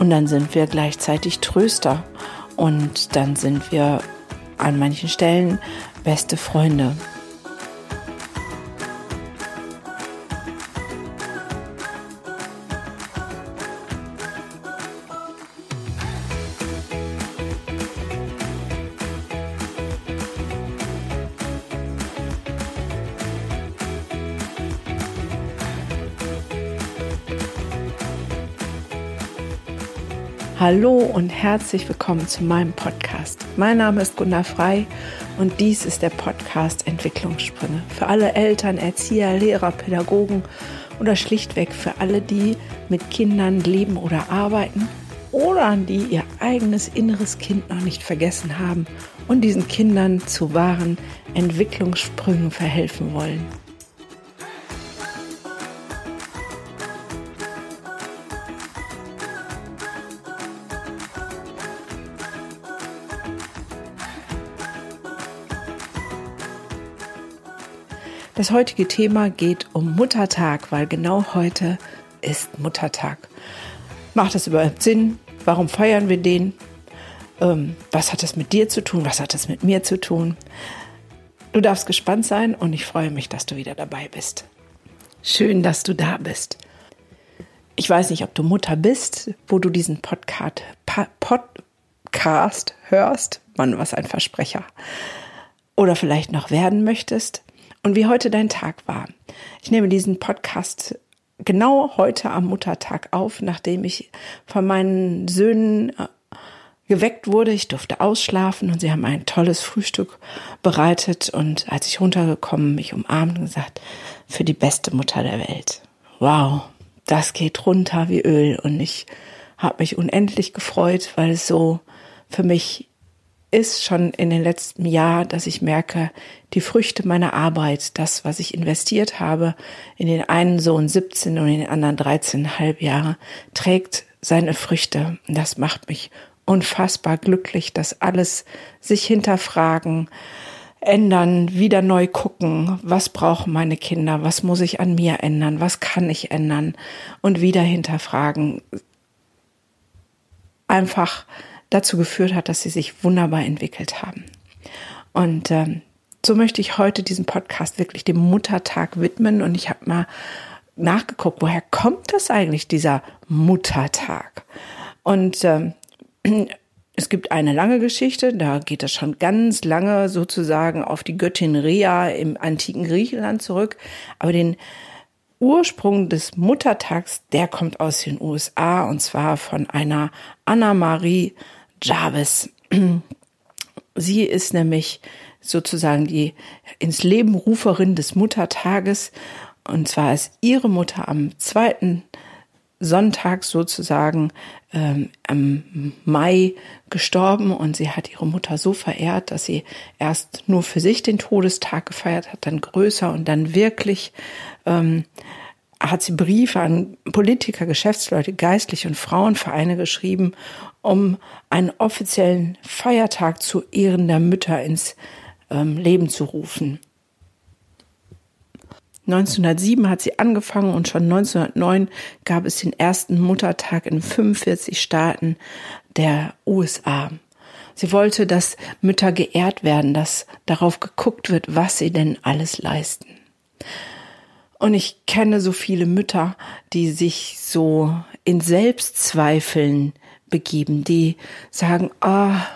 Und dann sind wir gleichzeitig Tröster. Und dann sind wir an manchen Stellen beste Freunde. Hallo und herzlich willkommen zu meinem Podcast. Mein Name ist Gunnar Frei und dies ist der Podcast Entwicklungssprünge für alle Eltern, Erzieher, Lehrer, Pädagogen oder schlichtweg für alle, die mit Kindern leben oder arbeiten oder an die ihr eigenes inneres Kind noch nicht vergessen haben und diesen Kindern zu wahren Entwicklungssprüngen verhelfen wollen. Das heutige Thema geht um Muttertag, weil genau heute ist Muttertag. Macht das überhaupt Sinn? Warum feiern wir den? Ähm, was hat das mit dir zu tun? Was hat das mit mir zu tun? Du darfst gespannt sein und ich freue mich, dass du wieder dabei bist. Schön, dass du da bist. Ich weiß nicht, ob du Mutter bist, wo du diesen Podcast, Podcast hörst. Mann, was ein Versprecher. Oder vielleicht noch werden möchtest und wie heute dein Tag war. Ich nehme diesen Podcast genau heute am Muttertag auf, nachdem ich von meinen Söhnen äh, geweckt wurde. Ich durfte ausschlafen und sie haben ein tolles Frühstück bereitet und als ich runtergekommen, mich umarmt und gesagt, für die beste Mutter der Welt. Wow, das geht runter wie Öl und ich habe mich unendlich gefreut, weil es so für mich ist schon in den letzten Jahr, dass ich merke, die Früchte meiner Arbeit, das, was ich investiert habe, in den einen Sohn 17 und in den anderen 13,5 Jahre, trägt seine Früchte. Das macht mich unfassbar glücklich, dass alles sich hinterfragen, ändern, wieder neu gucken, was brauchen meine Kinder, was muss ich an mir ändern, was kann ich ändern und wieder hinterfragen. Einfach dazu geführt hat, dass sie sich wunderbar entwickelt haben. Und ähm, so möchte ich heute diesen Podcast wirklich dem Muttertag widmen. Und ich habe mal nachgeguckt, woher kommt das eigentlich, dieser Muttertag? Und ähm, es gibt eine lange Geschichte, da geht es schon ganz lange sozusagen auf die Göttin Rhea im antiken Griechenland zurück. Aber den Ursprung des Muttertags, der kommt aus den USA und zwar von einer Anna Marie Jarvis. Sie ist nämlich sozusagen die ins Leben Ruferin des Muttertages. Und zwar ist ihre Mutter am zweiten Sonntag sozusagen ähm, im Mai gestorben und sie hat ihre Mutter so verehrt, dass sie erst nur für sich den Todestag gefeiert hat, dann größer und dann wirklich ähm, hat sie Briefe an Politiker, Geschäftsleute, Geistliche und Frauenvereine geschrieben, um einen offiziellen Feiertag zu Ehren der Mütter ins ähm, Leben zu rufen. 1907 hat sie angefangen und schon 1909 gab es den ersten Muttertag in 45 Staaten der USA. Sie wollte, dass Mütter geehrt werden, dass darauf geguckt wird, was sie denn alles leisten. Und ich kenne so viele Mütter, die sich so in Selbstzweifeln begeben, die sagen, ah,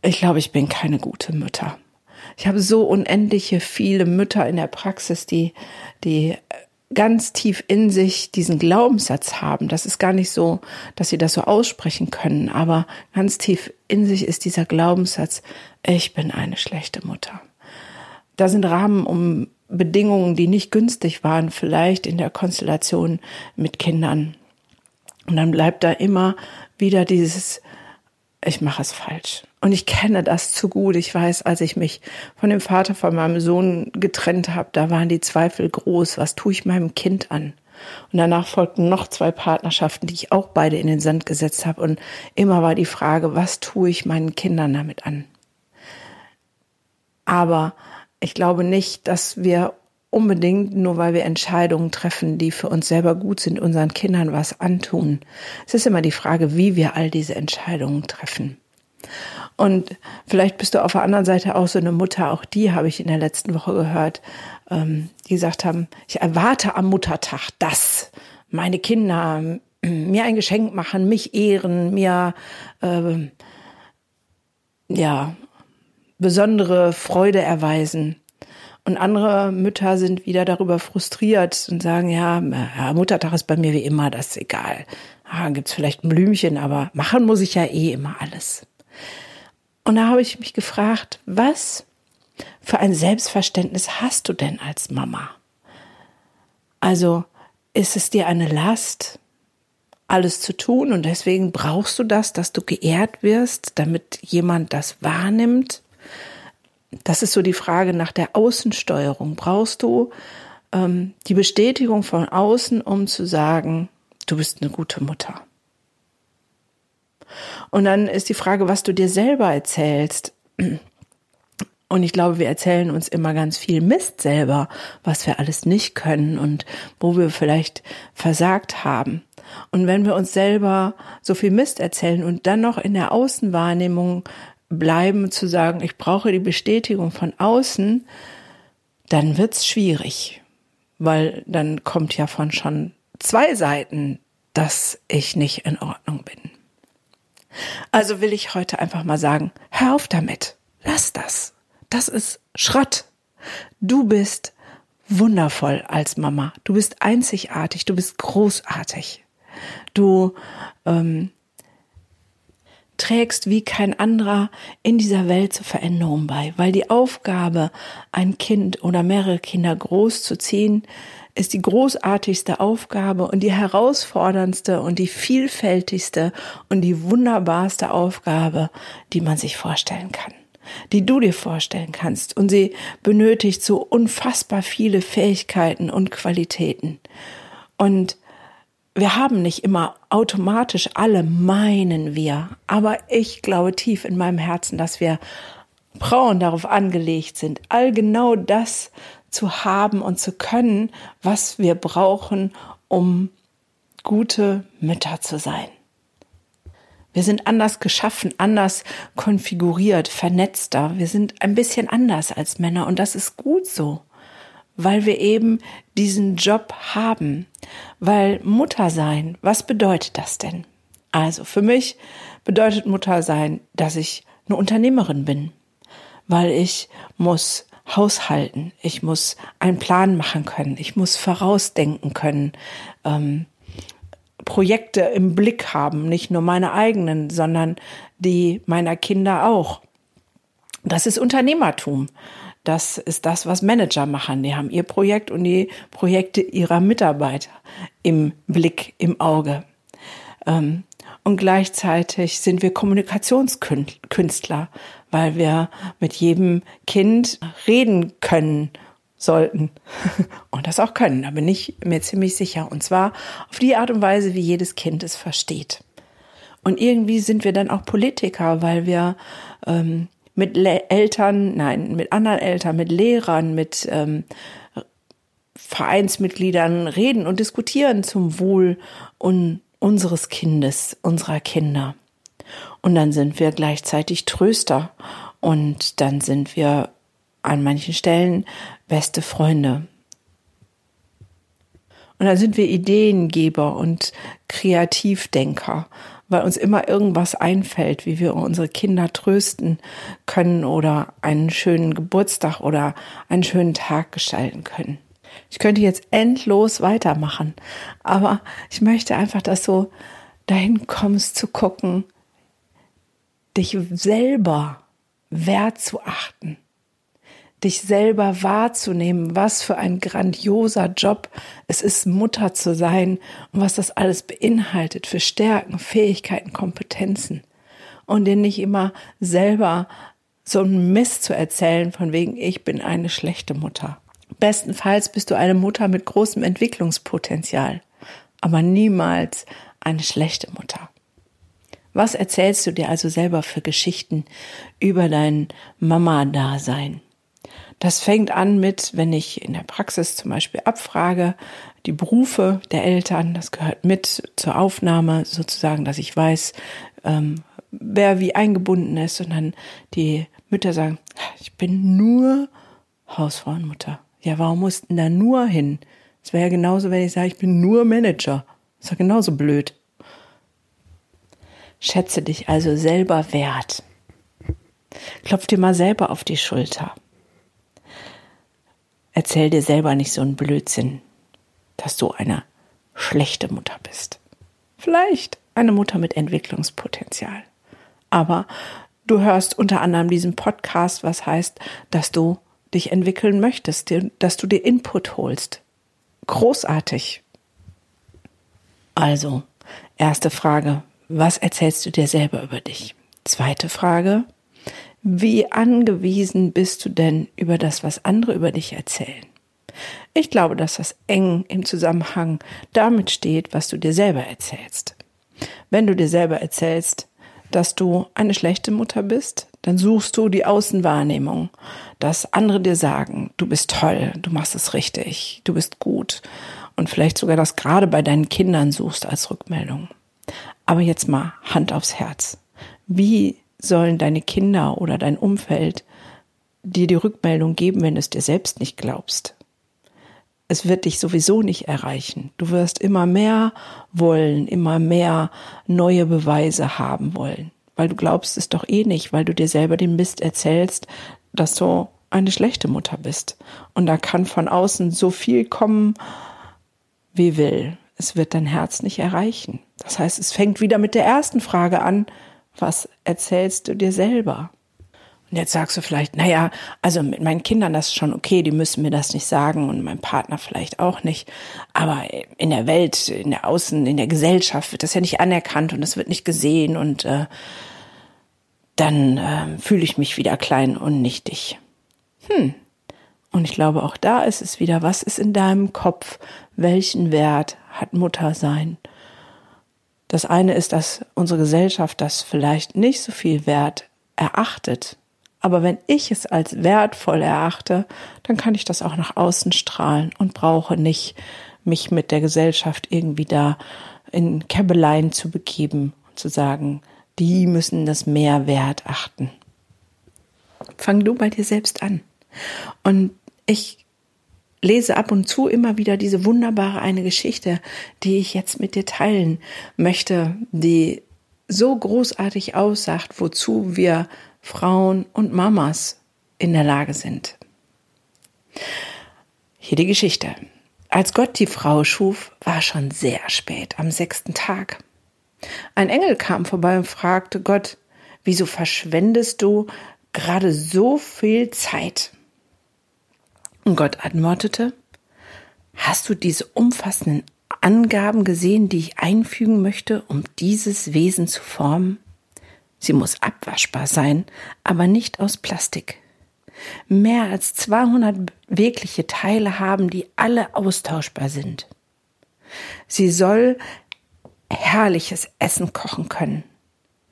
ich glaube, ich bin keine gute Mutter. Ich habe so unendliche viele Mütter in der Praxis, die, die ganz tief in sich diesen Glaubenssatz haben. Das ist gar nicht so, dass sie das so aussprechen können, aber ganz tief in sich ist dieser Glaubenssatz, ich bin eine schlechte Mutter. Da sind Rahmen um Bedingungen, die nicht günstig waren, vielleicht in der Konstellation mit Kindern. Und dann bleibt da immer wieder dieses, ich mache es falsch. Und ich kenne das zu gut. Ich weiß, als ich mich von dem Vater von meinem Sohn getrennt habe, da waren die Zweifel groß. Was tue ich meinem Kind an? Und danach folgten noch zwei Partnerschaften, die ich auch beide in den Sand gesetzt habe. Und immer war die Frage, was tue ich meinen Kindern damit an? Aber ich glaube nicht, dass wir unbedingt, nur weil wir Entscheidungen treffen, die für uns selber gut sind, unseren Kindern was antun. Es ist immer die Frage, wie wir all diese Entscheidungen treffen. Und vielleicht bist du auf der anderen Seite auch so eine Mutter, auch die habe ich in der letzten Woche gehört, ähm, die gesagt haben, ich erwarte am Muttertag, dass meine Kinder mir ein Geschenk machen, mich ehren, mir äh, ja besondere Freude erweisen. Und andere Mütter sind wieder darüber frustriert und sagen, ja, Muttertag ist bei mir wie immer, das ist egal. Ah, gibt's vielleicht ein Blümchen, aber machen muss ich ja eh immer alles. Und da habe ich mich gefragt, was für ein Selbstverständnis hast du denn als Mama? Also ist es dir eine Last, alles zu tun und deswegen brauchst du das, dass du geehrt wirst, damit jemand das wahrnimmt? Das ist so die Frage nach der Außensteuerung. Brauchst du ähm, die Bestätigung von außen, um zu sagen, du bist eine gute Mutter? Und dann ist die Frage, was du dir selber erzählst. Und ich glaube, wir erzählen uns immer ganz viel Mist selber, was wir alles nicht können und wo wir vielleicht versagt haben. Und wenn wir uns selber so viel Mist erzählen und dann noch in der Außenwahrnehmung bleiben, zu sagen, ich brauche die Bestätigung von außen, dann wird's schwierig, weil dann kommt ja von schon zwei Seiten, dass ich nicht in Ordnung bin. Also will ich heute einfach mal sagen, hör auf damit. Lass das. Das ist Schrott. Du bist wundervoll als Mama. Du bist einzigartig. Du bist großartig. Du ähm, trägst wie kein anderer in dieser Welt zur Veränderung bei, weil die Aufgabe, ein Kind oder mehrere Kinder groß zu ziehen, ist die großartigste Aufgabe und die herausforderndste und die vielfältigste und die wunderbarste Aufgabe, die man sich vorstellen kann, die du dir vorstellen kannst. Und sie benötigt so unfassbar viele Fähigkeiten und Qualitäten. Und wir haben nicht immer automatisch alle, meinen wir. Aber ich glaube tief in meinem Herzen, dass wir Frauen darauf angelegt sind, all genau das zu haben und zu können, was wir brauchen, um gute Mütter zu sein. Wir sind anders geschaffen, anders konfiguriert, vernetzter. Wir sind ein bisschen anders als Männer und das ist gut so, weil wir eben diesen Job haben. Weil Mutter sein, was bedeutet das denn? Also für mich bedeutet Mutter sein, dass ich eine Unternehmerin bin, weil ich muss haushalten, ich muss einen Plan machen können, ich muss vorausdenken können, ähm, Projekte im Blick haben, nicht nur meine eigenen, sondern die meiner Kinder auch. Das ist Unternehmertum. Das ist das, was Manager machen. Die haben ihr Projekt und die Projekte ihrer Mitarbeiter im Blick, im Auge. Ähm, und gleichzeitig sind wir Kommunikationskünstler, weil wir mit jedem Kind reden können sollten und das auch können. Da bin ich mir ziemlich sicher. Und zwar auf die Art und Weise, wie jedes Kind es versteht. Und irgendwie sind wir dann auch Politiker, weil wir ähm, mit Le Eltern, nein, mit anderen Eltern, mit Lehrern, mit ähm, Vereinsmitgliedern reden und diskutieren zum Wohl und unseres Kindes, unserer Kinder. Und dann sind wir gleichzeitig Tröster und dann sind wir an manchen Stellen beste Freunde. Und dann sind wir Ideengeber und Kreativdenker, weil uns immer irgendwas einfällt, wie wir unsere Kinder trösten können oder einen schönen Geburtstag oder einen schönen Tag gestalten können. Ich könnte jetzt endlos weitermachen, aber ich möchte einfach, dass du dahin kommst zu gucken, dich selber wert zu achten, dich selber wahrzunehmen, was für ein grandioser Job es ist, Mutter zu sein und was das alles beinhaltet für Stärken, Fähigkeiten, Kompetenzen. Und dir nicht immer selber so einen Mist zu erzählen, von wegen, ich bin eine schlechte Mutter. Bestenfalls bist du eine Mutter mit großem Entwicklungspotenzial, aber niemals eine schlechte Mutter. Was erzählst du dir also selber für Geschichten über dein Mama-Dasein? Das fängt an mit, wenn ich in der Praxis zum Beispiel abfrage, die Berufe der Eltern, das gehört mit zur Aufnahme sozusagen, dass ich weiß, ähm, wer wie eingebunden ist und dann die Mütter sagen, ich bin nur Hausfrau und Mutter. Ja, warum mussten da nur hin? Es wäre ja genauso, wenn ich sage, ich bin nur Manager. Das ist ja genauso blöd. Schätze dich also selber wert. Klopf dir mal selber auf die Schulter. Erzähl dir selber nicht so einen Blödsinn, dass du eine schlechte Mutter bist. Vielleicht eine Mutter mit Entwicklungspotenzial. Aber du hörst unter anderem diesen Podcast, was heißt, dass du dich entwickeln möchtest, dass du dir Input holst. Großartig. Also, erste Frage, was erzählst du dir selber über dich? Zweite Frage, wie angewiesen bist du denn über das, was andere über dich erzählen? Ich glaube, dass das eng im Zusammenhang damit steht, was du dir selber erzählst. Wenn du dir selber erzählst, dass du eine schlechte Mutter bist, dann suchst du die Außenwahrnehmung, dass andere dir sagen, du bist toll, du machst es richtig, du bist gut und vielleicht sogar das gerade bei deinen Kindern suchst als Rückmeldung. Aber jetzt mal Hand aufs Herz. Wie sollen deine Kinder oder dein Umfeld dir die Rückmeldung geben, wenn du es dir selbst nicht glaubst? Es wird dich sowieso nicht erreichen. Du wirst immer mehr wollen, immer mehr neue Beweise haben wollen, weil du glaubst es doch eh nicht, weil du dir selber den Mist erzählst, dass du eine schlechte Mutter bist. Und da kann von außen so viel kommen, wie will. Es wird dein Herz nicht erreichen. Das heißt, es fängt wieder mit der ersten Frage an, was erzählst du dir selber? Und jetzt sagst du vielleicht, naja, also mit meinen Kindern das ist schon okay, die müssen mir das nicht sagen und mein Partner vielleicht auch nicht. Aber in der Welt, in der Außen, in der Gesellschaft wird das ja nicht anerkannt und es wird nicht gesehen und äh, dann äh, fühle ich mich wieder klein und nichtig. Hm. Und ich glaube, auch da ist es wieder, was ist in deinem Kopf? Welchen Wert hat Mutter sein? Das eine ist, dass unsere Gesellschaft das vielleicht nicht so viel wert erachtet. Aber wenn ich es als wertvoll erachte, dann kann ich das auch nach außen strahlen und brauche nicht mich mit der Gesellschaft irgendwie da in Käbeleien zu begeben und zu sagen, die müssen das mehr wert achten. Fang du bei dir selbst an. Und ich lese ab und zu immer wieder diese wunderbare eine Geschichte, die ich jetzt mit dir teilen möchte, die so großartig aussagt, wozu wir Frauen und Mamas in der Lage sind. Hier die Geschichte. Als Gott die Frau schuf, war schon sehr spät, am sechsten Tag. Ein Engel kam vorbei und fragte Gott, wieso verschwendest du gerade so viel Zeit? Und Gott antwortete, hast du diese umfassenden Angaben gesehen, die ich einfügen möchte, um dieses Wesen zu formen? Sie muss abwaschbar sein, aber nicht aus Plastik. Mehr als 200 bewegliche Teile haben, die alle austauschbar sind. Sie soll herrliches Essen kochen können.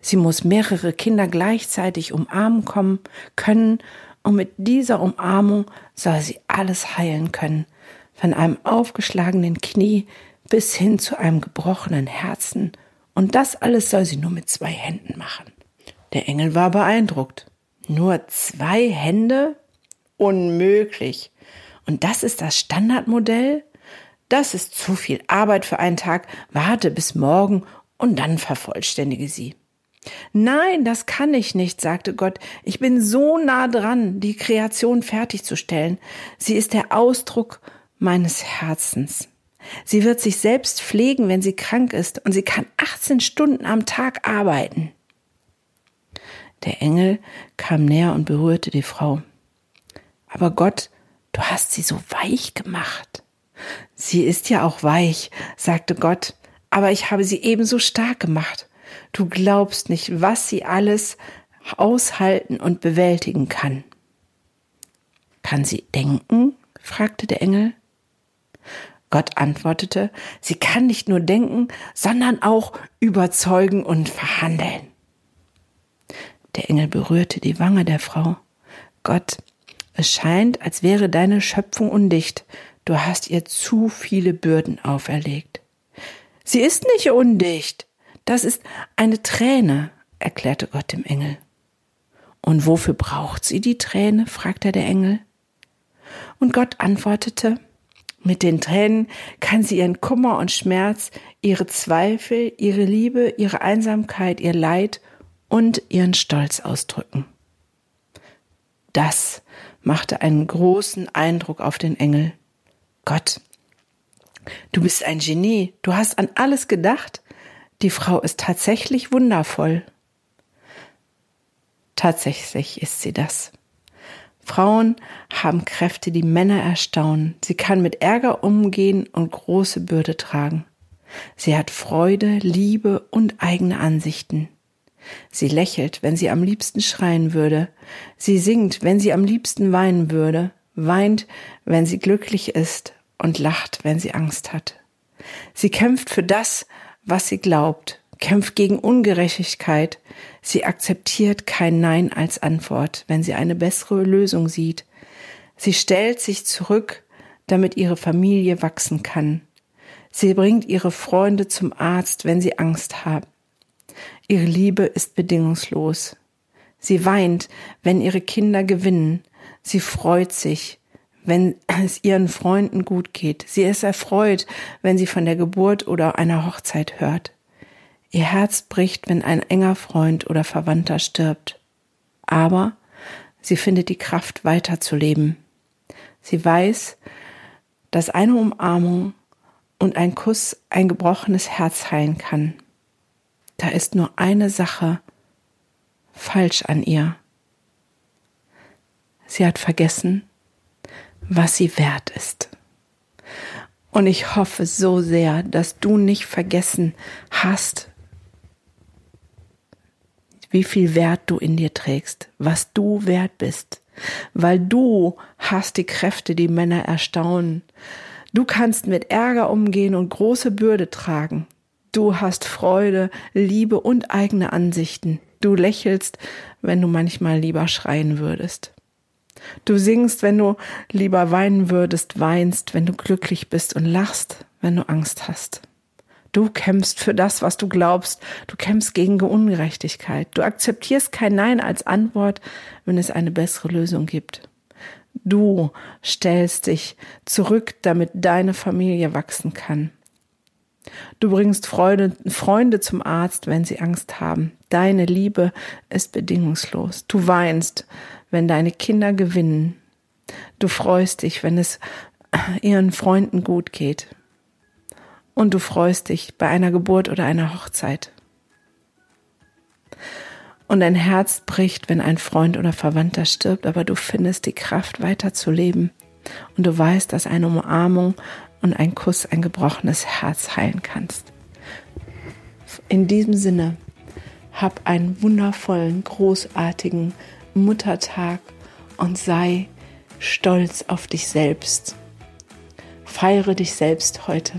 Sie muss mehrere Kinder gleichzeitig umarmen kommen können und mit dieser Umarmung soll sie alles heilen können, von einem aufgeschlagenen Knie bis hin zu einem gebrochenen Herzen, und das alles soll sie nur mit zwei Händen machen. Der Engel war beeindruckt. Nur zwei Hände? Unmöglich. Und das ist das Standardmodell? Das ist zu viel Arbeit für einen Tag. Warte bis morgen und dann vervollständige sie. Nein, das kann ich nicht, sagte Gott. Ich bin so nah dran, die Kreation fertigzustellen. Sie ist der Ausdruck meines Herzens. Sie wird sich selbst pflegen, wenn sie krank ist, und sie kann 18 Stunden am Tag arbeiten. Der Engel kam näher und berührte die Frau. Aber Gott, du hast sie so weich gemacht. Sie ist ja auch weich, sagte Gott, aber ich habe sie ebenso stark gemacht. Du glaubst nicht, was sie alles aushalten und bewältigen kann. Kann sie denken? fragte der Engel. Gott antwortete, sie kann nicht nur denken, sondern auch überzeugen und verhandeln. Der Engel berührte die Wange der Frau. Gott, Es scheint, als wäre deine Schöpfung undicht. Du hast ihr zu viele Bürden auferlegt. Sie ist nicht undicht. Das ist eine Träne, erklärte Gott dem Engel. Und wofür braucht sie die Träne? fragte der Engel. Und Gott antwortete, mit den Tränen kann sie ihren Kummer und Schmerz, ihre Zweifel, ihre Liebe, ihre Einsamkeit, ihr Leid und ihren Stolz ausdrücken. Das machte einen großen Eindruck auf den Engel. Gott, du bist ein Genie, du hast an alles gedacht. Die Frau ist tatsächlich wundervoll. Tatsächlich ist sie das. Frauen haben Kräfte, die Männer erstaunen. Sie kann mit Ärger umgehen und große Bürde tragen. Sie hat Freude, Liebe und eigene Ansichten. Sie lächelt, wenn sie am liebsten schreien würde. Sie singt, wenn sie am liebsten weinen würde, weint, wenn sie glücklich ist und lacht, wenn sie Angst hat. Sie kämpft für das, was sie glaubt, kämpft gegen Ungerechtigkeit. Sie akzeptiert kein Nein als Antwort, wenn sie eine bessere Lösung sieht. Sie stellt sich zurück, damit ihre Familie wachsen kann. Sie bringt ihre Freunde zum Arzt, wenn sie Angst haben. Ihre Liebe ist bedingungslos. Sie weint, wenn ihre Kinder gewinnen. Sie freut sich, wenn es ihren Freunden gut geht. Sie ist erfreut, wenn sie von der Geburt oder einer Hochzeit hört. Ihr Herz bricht, wenn ein enger Freund oder Verwandter stirbt. Aber sie findet die Kraft weiterzuleben. Sie weiß, dass eine Umarmung und ein Kuss ein gebrochenes Herz heilen kann da ist nur eine Sache falsch an ihr. Sie hat vergessen, was sie wert ist. Und ich hoffe so sehr, dass du nicht vergessen hast, wie viel Wert du in dir trägst, was du wert bist, weil du hast die Kräfte, die Männer erstaunen. Du kannst mit Ärger umgehen und große Bürde tragen. Du hast Freude, Liebe und eigene Ansichten. Du lächelst, wenn du manchmal lieber schreien würdest. Du singst, wenn du lieber weinen würdest, weinst, wenn du glücklich bist und lachst, wenn du Angst hast. Du kämpfst für das, was du glaubst. Du kämpfst gegen Ungerechtigkeit. Du akzeptierst kein Nein als Antwort, wenn es eine bessere Lösung gibt. Du stellst dich zurück, damit deine Familie wachsen kann. Du bringst Freude, Freunde zum Arzt, wenn sie Angst haben. Deine Liebe ist bedingungslos. Du weinst, wenn deine Kinder gewinnen. Du freust dich, wenn es ihren Freunden gut geht. Und du freust dich bei einer Geburt oder einer Hochzeit. Und dein Herz bricht, wenn ein Freund oder Verwandter stirbt, aber du findest die Kraft weiterzuleben. Und du weißt, dass eine Umarmung und ein Kuss ein gebrochenes Herz heilen kannst. In diesem Sinne, hab einen wundervollen, großartigen Muttertag und sei stolz auf dich selbst. Feiere dich selbst heute.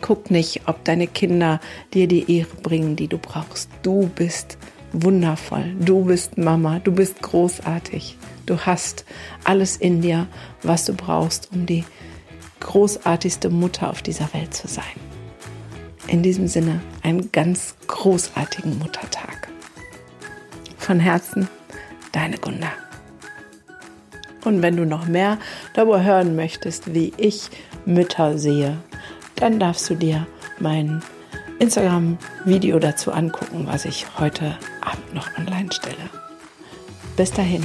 Guck nicht, ob deine Kinder dir die Ehre bringen, die du brauchst. Du bist wundervoll. Du bist Mama. Du bist großartig. Du hast alles in dir, was du brauchst, um die großartigste Mutter auf dieser Welt zu sein. In diesem Sinne einen ganz großartigen Muttertag. Von Herzen, deine Gunda. Und wenn du noch mehr darüber hören möchtest, wie ich Mütter sehe, dann darfst du dir mein Instagram-Video dazu angucken, was ich heute Abend noch online stelle. Bis dahin.